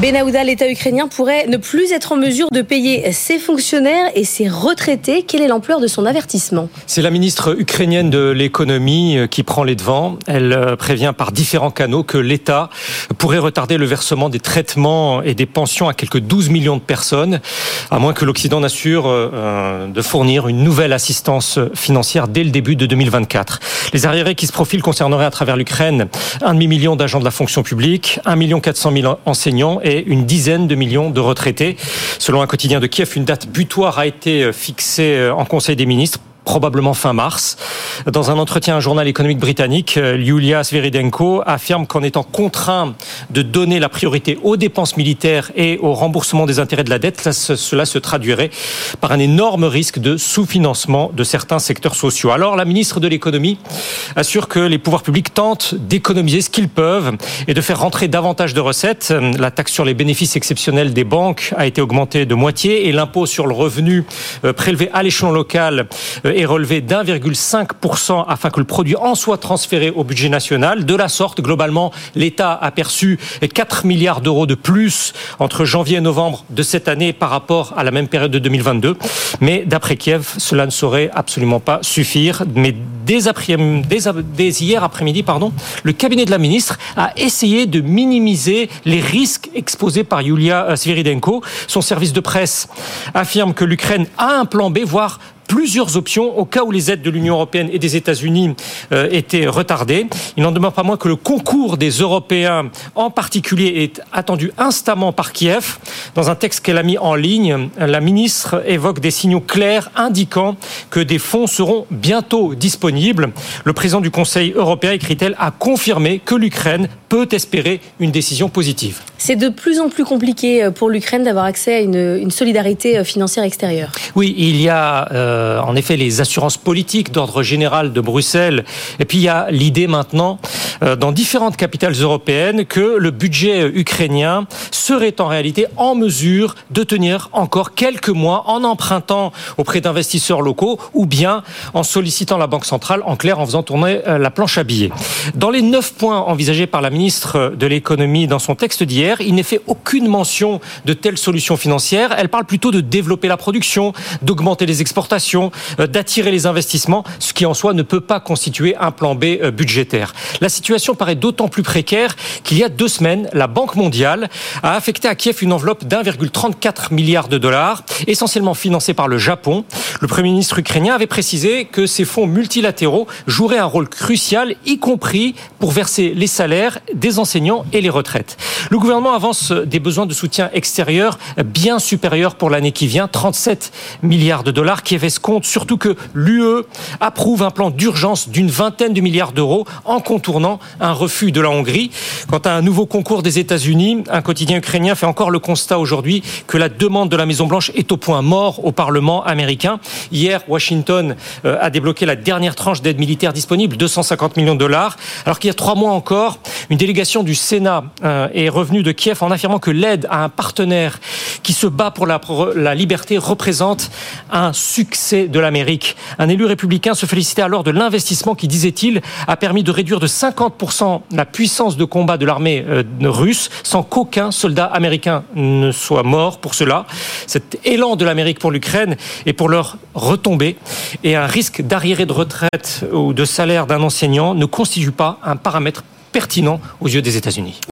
Benahouda, l'État ukrainien pourrait ne plus être en mesure de payer ses fonctionnaires et ses retraités. Quelle est l'ampleur de son avertissement? C'est la ministre ukrainienne de l'économie euh, qui prend les devants. Elle euh, prévient par différents canaux que l'État pourrait retarder le versement des traitements et des pensions à quelques 12 millions de personnes, à moins que l'Occident n'assure euh, de fournir une nouvelle assistance financière dès le début de 2024. Les arriérés qui se profilent concerneraient à travers l'Ukraine un demi-million d'agents de la fonction publique, 1 million 400 000 enseignants et une dizaine de millions de retraités. Selon un quotidien de Kiev, une date butoir a été fixée en Conseil des ministres probablement fin mars. Dans un entretien à un journal économique britannique, Yulia Sveridenko affirme qu'en étant contraint de donner la priorité aux dépenses militaires et au remboursement des intérêts de la dette, cela se traduirait par un énorme risque de sous-financement de certains secteurs sociaux. Alors la ministre de l'économie assure que les pouvoirs publics tentent d'économiser ce qu'ils peuvent et de faire rentrer davantage de recettes. La taxe sur les bénéfices exceptionnels des banques a été augmentée de moitié et l'impôt sur le revenu prélevé à l'échelon local est relevé d'1,5% afin que le produit en soit transféré au budget national. De la sorte, globalement, l'État a perçu 4 milliards d'euros de plus entre janvier et novembre de cette année par rapport à la même période de 2022. Mais d'après Kiev, cela ne saurait absolument pas suffire. Mais dès, après, dès, hier après-midi, pardon, le cabinet de la ministre a essayé de minimiser les risques exposés par Yulia Sviridenko. Son service de presse affirme que l'Ukraine a un plan B, voire plusieurs options au cas où les aides de l'Union européenne et des États-Unis euh, étaient retardées. Il n'en demeure pas moins que le concours des Européens, en particulier, est attendu instamment par Kiev. Dans un texte qu'elle a mis en ligne, la ministre évoque des signaux clairs indiquant que des fonds seront bientôt disponibles. Le président du Conseil européen, écrit-elle, a confirmé que l'Ukraine peut espérer une décision positive. C'est de plus en plus compliqué pour l'Ukraine d'avoir accès à une, une, solidarité financière extérieure. Oui, il y a euh, en effet les assurances politiques d'ordre général de Bruxelles, et puis il y a l'idée maintenant euh, dans différentes capitales européennes que le budget ukrainien serait en réalité en mesure de tenir encore quelques mois en empruntant auprès d'investisseurs locaux ou bien en sollicitant la Banque centrale, en clair en faisant tourner la planche à billets. Dans les neuf points envisagés par la ministre de l'économie dans son texte d'hier, il n'est fait aucune mention de telles solutions financières. Elle parle plutôt de développer la production, d'augmenter les exportations, d'attirer les investissements, ce qui en soi ne peut pas constituer un plan B budgétaire. La situation paraît d'autant plus précaire qu'il y a deux semaines, la Banque mondiale a affecté à Kiev une enveloppe d'1,34 milliard de dollars, essentiellement financée par le Japon. Le Premier ministre ukrainien avait précisé que ces fonds multilatéraux joueraient un rôle crucial, y compris pour verser les salaires des enseignants et les retraites. Le gouvernement avance des besoins de soutien extérieur bien supérieurs pour l'année qui vient, 37 milliards de dollars. Kiev escompte surtout que l'UE approuve un plan d'urgence d'une vingtaine de milliards d'euros en contournant un refus de la Hongrie. Quant à un nouveau concours des États-Unis, un quotidien ukrainien fait encore le constat aujourd'hui que la demande de la Maison-Blanche est au point mort au Parlement américain. Hier, Washington a débloqué la dernière tranche d'aide militaire disponible, 250 millions de dollars, alors qu'il y a trois mois encore, délégation du Sénat est revenue de Kiev en affirmant que l'aide à un partenaire qui se bat pour la, liberté représente un succès de l'Amérique. Un élu républicain se félicitait alors de l'investissement qui, disait-il, a permis de réduire de 50% la puissance de combat de l'armée russe sans qu'aucun soldat américain ne soit mort pour cela. Cet élan de l'Amérique pour l'Ukraine et pour leur retombée et un risque d'arriéré de retraite ou de salaire d'un enseignant ne constitue pas un paramètre pertinent aux yeux des États-Unis.